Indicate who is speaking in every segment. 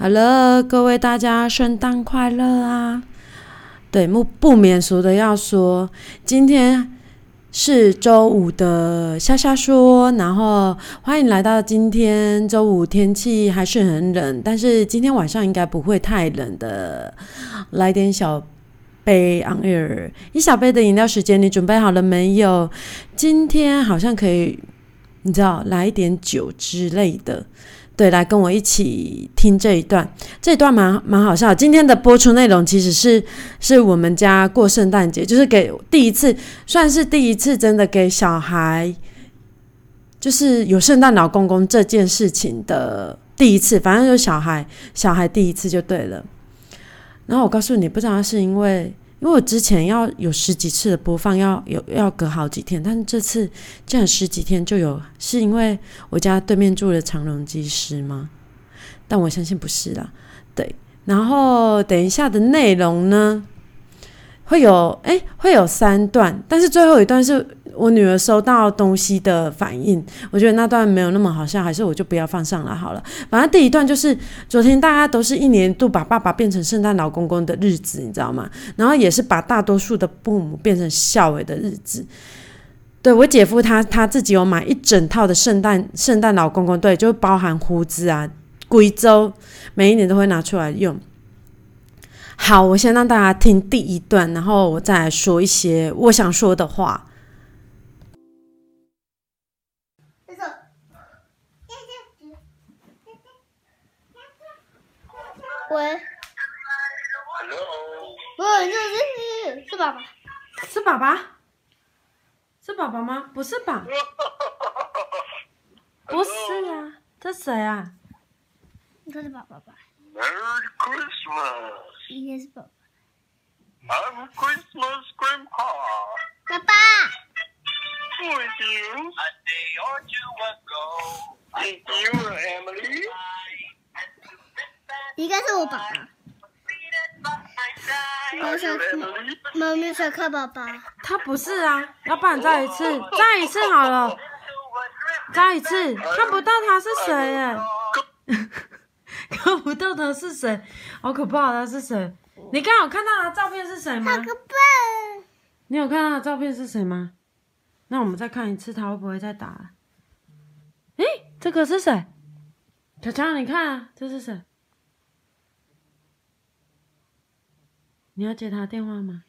Speaker 1: 好了，各位大家圣诞快乐啊！对，不不免俗的要说，今天是周五的瞎瞎说，然后欢迎来到今天周五，天气还是很冷，但是今天晚上应该不会太冷的。来点小杯 on air，一小杯的饮料时间，你准备好了没有？今天好像可以，你知道，来一点酒之类的。对，来跟我一起听这一段，这一段蛮蛮好笑。今天的播出内容其实是是我们家过圣诞节，就是给第一次，算是第一次真的给小孩，就是有圣诞老公公这件事情的第一次。反正就是小孩小孩第一次就对了。然后我告诉你，不知道是因为。因为我之前要有十几次的播放，要有要隔好几天，但是这次这样十几天就有，是因为我家对面住的长隆技师吗？但我相信不是啦。对，然后等一下的内容呢，会有哎会有三段，但是最后一段是。我女儿收到东西的反应，我觉得那段没有那么好笑，还是我就不要放上来好了。反正第一段就是昨天大家都是一年度把爸爸变成圣诞老公公的日子，你知道吗？然后也是把大多数的父母变成孝伟的日子。对我姐夫他他自己有买一整套的圣诞圣诞老公公，对，就包含胡子啊、贵州，每一年都会拿出来用。好，我先让大家听第一段，然后我再来说一些我想说的话。
Speaker 2: 喂，Hello，喂，是是是爸爸，
Speaker 1: 是爸爸，是爸爸吗？不是吧？不是啊，这谁啊？
Speaker 2: 这是爸爸吧
Speaker 3: ？Merry Christmas！Merry Christmas, Grandpa！
Speaker 2: 爸爸。
Speaker 3: With you. A day or two ago. With you, Emily.
Speaker 2: 应该是我爸爸。我想妈咪想看爸爸。
Speaker 1: 他不是啊，要不然再一次，再一次好了，再一次，看不到他是谁耶？看不到他是谁？好可怕，他是谁？你刚好看到他照片是谁吗？你有看到他照片是谁吗？那我们再看一次，他会不会再打？哎，这个是谁？小强，你看啊，这是谁？你要接他电话吗？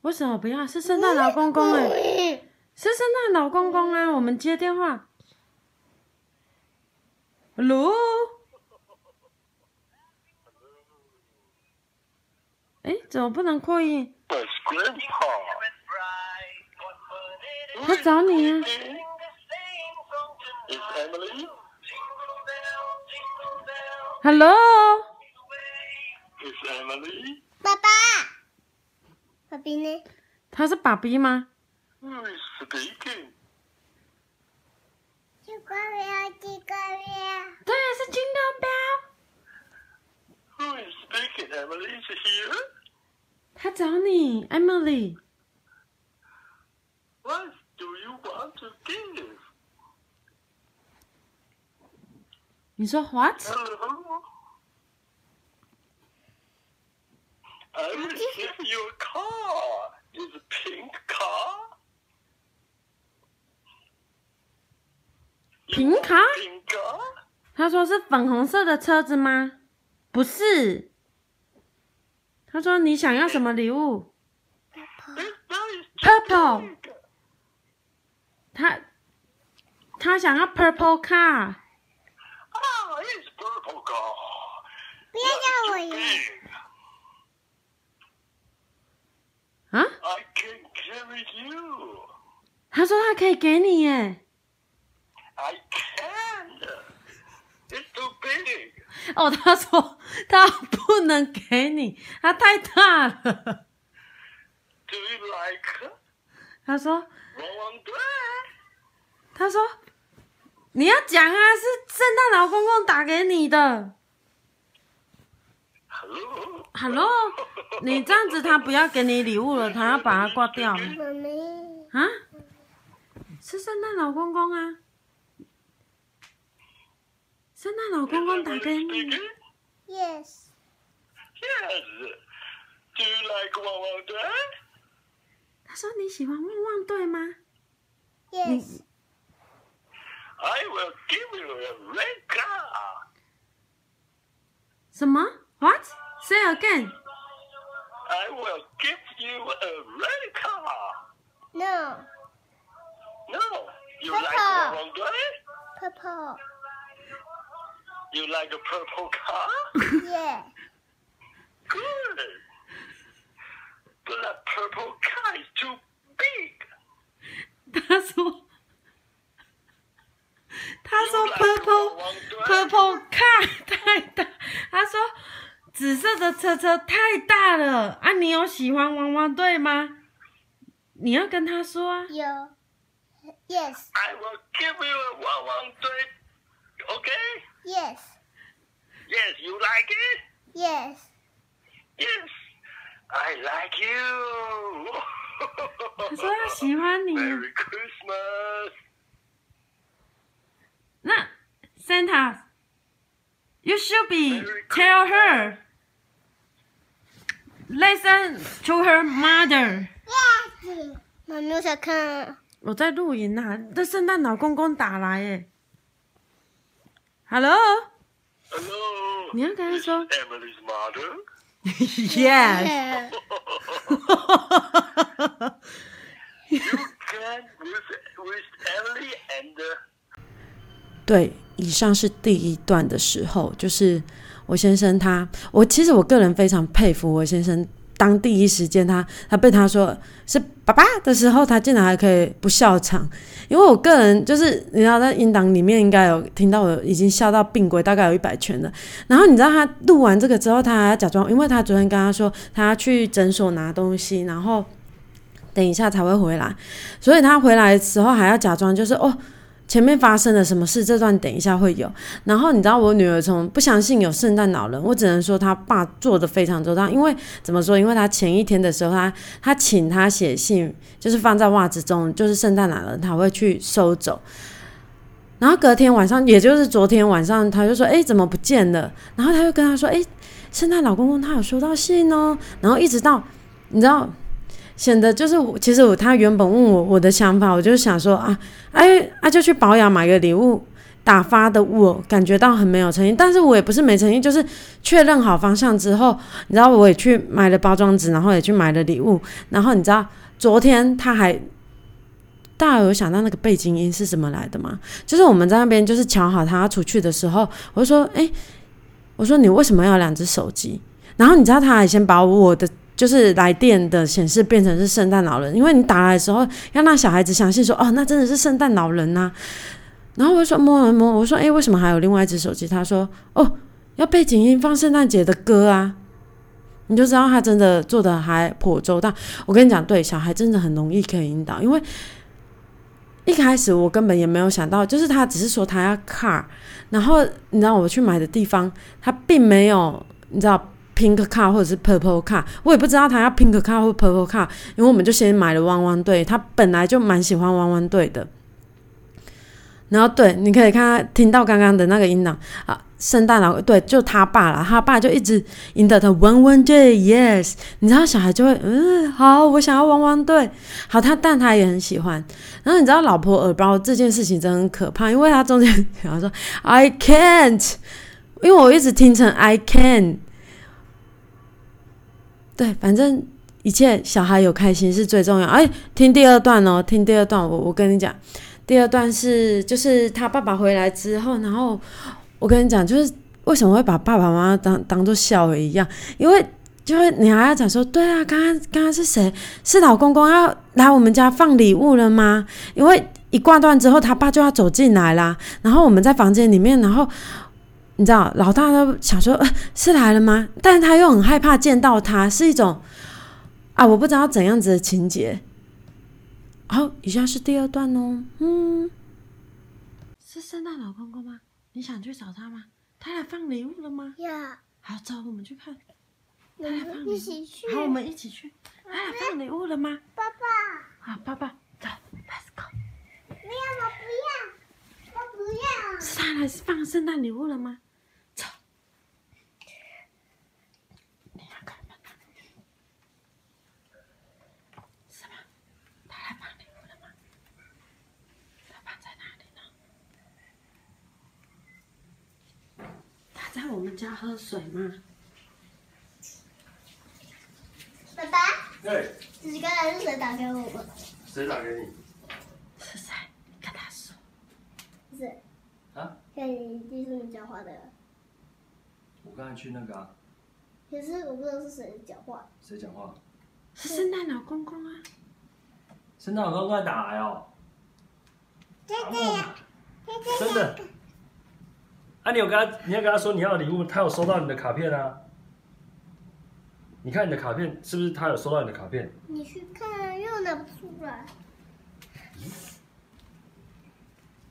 Speaker 1: 为什么不要？是圣诞老公公哎，是圣诞老公公啊！我们接电话。卢哎，怎么不能扩音？他找你啊！Hello？
Speaker 2: 爸爸，爸比呢？
Speaker 1: 他是爸比吗？
Speaker 3: 对，
Speaker 1: 是金刚彪。他找你，Emily。你说
Speaker 3: What？I receive your car. Is a pink car?
Speaker 1: 平卡？他说是粉红色的车子吗？不是。他说你想要什么礼物？Purple。他他想要 purple car。
Speaker 3: Ah, it's purple car.
Speaker 2: 不要叫我爷。
Speaker 1: 啊？他说他可以给你耶。哦，他说他不能给你，他太大了。他说。他说你要讲啊，是圣诞老公公打给你的。Hello，你这样子他不要给你礼物了，他要把它挂掉。啊？是圣诞老公公啊！圣诞老公公打给你。
Speaker 2: 呀。 Yes.
Speaker 3: Yes. Do you like Wang Wang Dui?
Speaker 1: 他说你喜欢旺旺队吗？
Speaker 2: Yes.
Speaker 3: I will give you a red car.
Speaker 1: 什么？What? Say again.
Speaker 3: I will give you a red car.
Speaker 2: No.
Speaker 3: No. You like
Speaker 2: Purple.
Speaker 3: Wang Wang Dui?
Speaker 2: Purple.
Speaker 3: You like a purple car?
Speaker 2: Yeah.
Speaker 3: Good. But that purple car is too big.
Speaker 1: 他说，他说 purple purple car 太大，他说紫色的车车太大了啊！你有喜欢汪汪队吗？你要跟他说啊。
Speaker 2: Yo. Yes.
Speaker 3: I will give you a Wang Wang Dui. Okay?
Speaker 2: Yes.
Speaker 3: Yes, you like it?
Speaker 2: Yes.
Speaker 3: Yes. I like you.
Speaker 1: 他说他喜欢你。
Speaker 3: Merry Christmas.
Speaker 1: 那 Santa，you should be tell her listen to her mother。
Speaker 2: Yes. 妈咪，我想看。
Speaker 1: 我在录影啊，这圣诞老公公打来耶。
Speaker 3: Hello，Hello.
Speaker 1: 你要跟他说
Speaker 3: Emily's mother.
Speaker 1: yes。
Speaker 3: You can with with Emily and uh,
Speaker 1: 对，以上是第一段的时候，就是我先生他，我其实我个人非常佩服我先生。当第一时间他他被他说是爸爸的时候，他竟然还可以不笑场，因为我个人就是你知道在音档里面应该有听到我已经笑到病鬼，大概有一百圈了。然后你知道他录完这个之后，他还要假装，因为他昨天跟他说他要去诊所拿东西，然后等一下才会回来，所以他回来的时候还要假装就是哦。前面发生了什么事？这段等一下会有。然后你知道我女儿从不相信有圣诞老人，我只能说她爸做的非常周到。因为怎么说？因为他前一天的时候，他他请他写信，就是放在袜子中，就是圣诞老人他会去收走。然后隔天晚上，也就是昨天晚上，他就说：“哎，怎么不见了？”然后他就跟他说：“哎，圣诞老公公他有收到信哦。”然后一直到你知道。显得就是，其实我他原本问我我的想法，我就想说啊，哎啊就去保养买个礼物打发的我，感觉到很没有诚意，但是我也不是没诚意，就是确认好方向之后，你知道我也去买了包装纸，然后也去买了礼物，然后你知道昨天他还，大家有想到那个背景音是怎么来的吗？就是我们在那边就是瞧好他出去的时候，我就说，哎，我说你为什么要两只手机？然后你知道他还先把我的。就是来电的显示变成是圣诞老人，因为你打来的时候要让小孩子相信说，哦，那真的是圣诞老人呐、然后我就说摸了摸，我说，诶，为什么还有另外一只手机？他说，哦，要背景音放圣诞节的歌啊。你就知道他真的做的还颇周到。我跟你讲，对小孩真的很容易可以引导，因为一开始我根本也没有想到，就是他只是说他要 car，然后你知道我去买的地方，他并没有，你知道。Pink car 或者是 purple car，我也不知道他要 pink car 或 purple car，因为我们就先买了汪汪队，他本来就蛮喜欢汪汪队的。然后对，你可以看他听到刚刚的那个音档啊，圣诞老对，就他爸啦，他爸就一直引导他汪汪队，yes，你知道小孩就会嗯好，我想要汪汪队，好他但他也很喜欢。然后你知道老婆耳包这件事情真的很可怕，因为他中间然后说 I can't，因为我一直听成 I can。t。对，反正一切小孩有开心是最重要。哎，听第二段哦，听第二段，我我跟你讲，第二段是就是他爸爸回来之后，然后我跟你讲，就是为什么会把爸爸妈妈当当做笑一样，因为就会你还要讲说，对啊，刚刚刚刚是谁？是老公公要来我们家放礼物了吗？因为一挂断之后，他爸就要走进来啦，然后我们在房间里面，然后。你知道，老大都想说、呃、是来了吗？但是他又很害怕见到他，是一种啊，我不知道怎样子的情节。好，以下是第二段哦。嗯，是圣诞老公公吗？你想去找他吗？他来放礼物了吗？
Speaker 2: 呀，
Speaker 1: 好，走，我们去看。
Speaker 2: 我们一起去。
Speaker 1: 好，我们一起去。他来放礼物了吗？
Speaker 2: 爸爸，
Speaker 1: 好，爸爸，走，Let's go。
Speaker 2: 不要，我不要，我不要。
Speaker 1: 是他来放圣诞礼物了吗？在我们家喝水吗？
Speaker 2: 爸爸，
Speaker 4: 对，
Speaker 2: 你刚才是谁打给我们？
Speaker 4: 谁打给你？
Speaker 1: 是谁？跟他说。
Speaker 2: 不是，
Speaker 4: 啊？
Speaker 2: 跟你弟是你讲话的。
Speaker 4: 我刚才去那个啊，
Speaker 2: 可是我不知道是谁讲话。
Speaker 4: 谁讲话？
Speaker 1: 是圣诞老公公啊！
Speaker 4: 圣诞老公公在打来哦。
Speaker 2: 真的呀？
Speaker 4: 真的。啊，你有跟他，你要跟他说你要的礼物，他有收到你的卡片啊。你看你的卡片是不是他有收到你的卡片？
Speaker 2: 你去看，又拿不出来。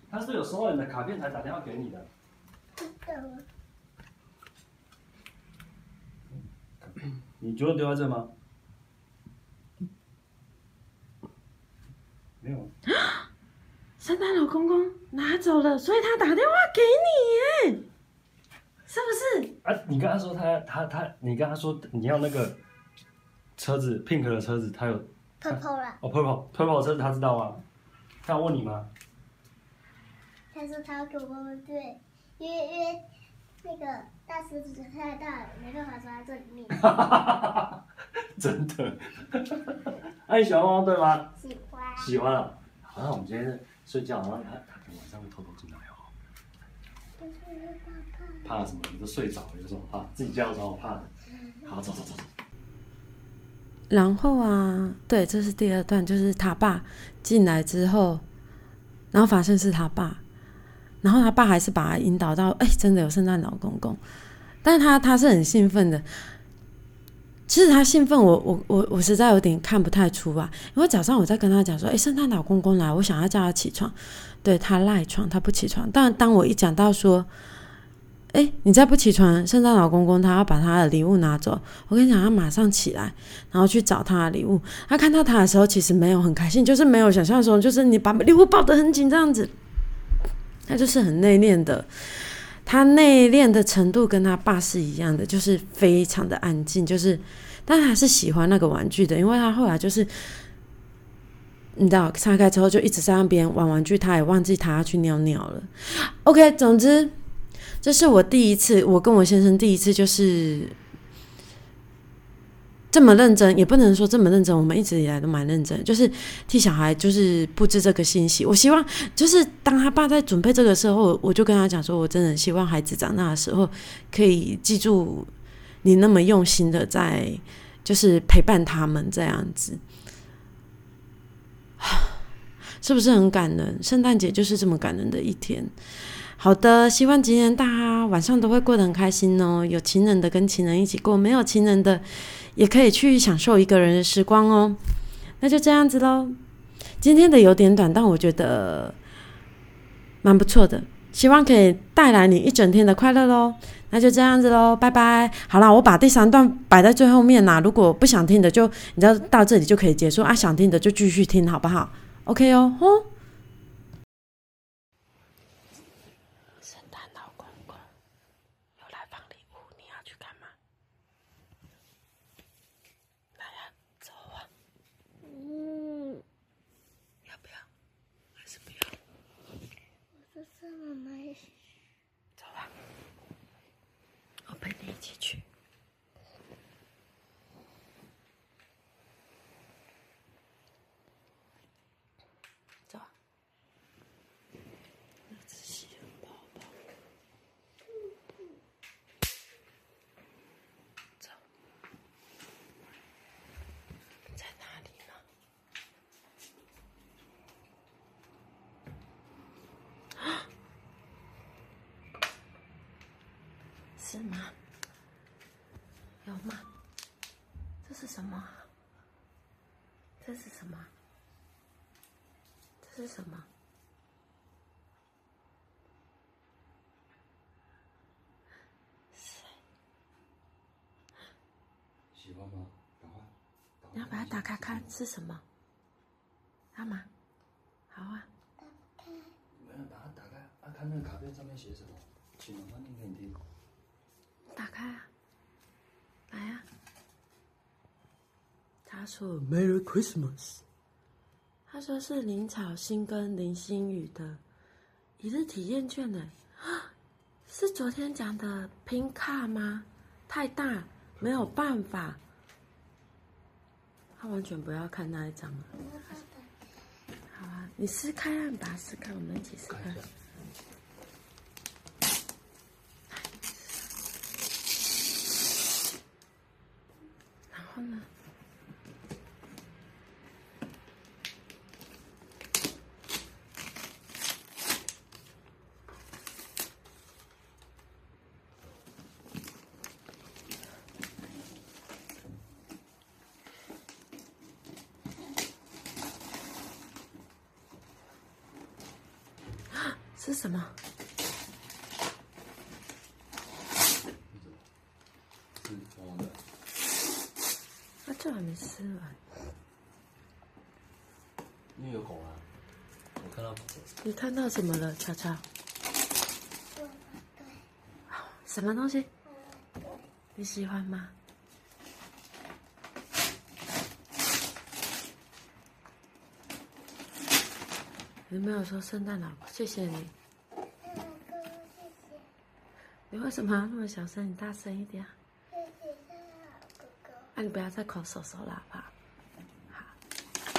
Speaker 4: 他是有收到你的卡片才打电话给你的。你就丢在这吗？没有。
Speaker 1: 圣诞老公公拿走了，所以他打电话给你耶，是不是？
Speaker 4: 啊，你跟他说他他他，你跟他说你要那个车子 pink 的车子，他有
Speaker 2: 泡泡啦，
Speaker 4: 哦 purple purple 的车子他知道吗？他有问你吗？
Speaker 2: 他说他要给我妈妈对，因为因为那个大狮子太大了，没办法装在这里面。
Speaker 4: 真的。那、你喜欢汪汪队吗？
Speaker 2: 喜欢。
Speaker 4: 喜欢啊。好，那我们今天睡觉，然后他他晚上会偷偷进来哦。
Speaker 2: 怕。
Speaker 4: 什么？你都睡着了，有什么怕？自己叫有什么怕的？好，走走走走。
Speaker 1: 然后啊，对，这是第二段，就是他爸进来之后，然后发现是他爸，然后他爸还是把他引导到，哎，真的有圣诞老公公，但是他他是很兴奋的。其实他兴奋，我我我我实在有点看不太出吧，因为早上我在跟他讲说，哎，圣诞老公公来，我想要叫他起床，对他赖床，他不起床。但当我一讲到说，哎，你再不起床，圣诞老公公他要把他的礼物拿走，我跟你讲，他马上起来，然后去找他的礼物。他看到他的时候，其实没有很开心，就是没有想象中，就是你把礼物抱得很紧这样子，他就是很内敛的。他内敛的程度跟他爸是一样的，就是非常的安静，就是，但还是喜欢那个玩具的，因为他后来就是，你知道，拆开之后就一直在那边玩玩具，他也忘记他要去尿尿了。OK，总之，这是我第一次，我跟我先生第一次就是这么认真，也不能说这么认真，我们一直以来都蛮认真，就是替小孩就是布置这个信息。我希望就是当他爸在准备这个时候，我就跟他讲说，我真的希望孩子长大的时候可以记住你那么用心的在就是陪伴他们这样子，是不是很感人？圣诞节就是这么感人的一天。好的，希望今天大家晚上都会过得很开心哦。有情人的跟情人一起过，没有情人的也可以去享受一个人的时光哦。那就这样子喽。今天的有点短，但我觉得蛮不错的。希望可以带来你一整天的快乐喽。那就这样子喽，拜拜。好啦，我把第三段摆在最后面啦。如果不想听的就，你知道到这里就可以结束啊。想听的就继续听，好不好？OK 哦，吼。圣诞老公公有来放礼物，你要去干嘛？来呀、走啊！
Speaker 2: 嗯，
Speaker 1: 要不要？还是不要？
Speaker 2: 这是妈妈也是。
Speaker 1: 走啊！我陪你一起去。走啊！那只是宝宝。走。在哪里呢？是吗？有吗？这是什么啊？这是什么？这是什么？
Speaker 4: 喜欢吗？赶快，赶
Speaker 1: 你要把它打开看是什么？要吗？好啊。
Speaker 4: 打开没有把它打开，啊，看那个卡片上面写什么，请妈妈念给你听。
Speaker 1: 打开啊！来啊！他说 “Merry Christmas”，他说是林草心跟林心雨的一日体验券呢。啊
Speaker 5: 是昨天讲的拼卡吗？太大，没有办法。他完全不要看那一张了。好啊，你撕开啊，你把它试看，我们一起试看
Speaker 6: 看一。下。
Speaker 5: 然后呢？啊是什么？
Speaker 4: 是红的，
Speaker 5: 那这还没吃完。
Speaker 4: 因为有狗啊，我看到狗，
Speaker 5: 你看到什么了，巧巧？
Speaker 2: 对，
Speaker 5: 什么东西？你喜欢吗？你没有说圣诞老公，谢谢你。
Speaker 2: 谢谢，
Speaker 5: 你为什么要那么小声？你大声一点啊！那。你不要再抠手手喇叭。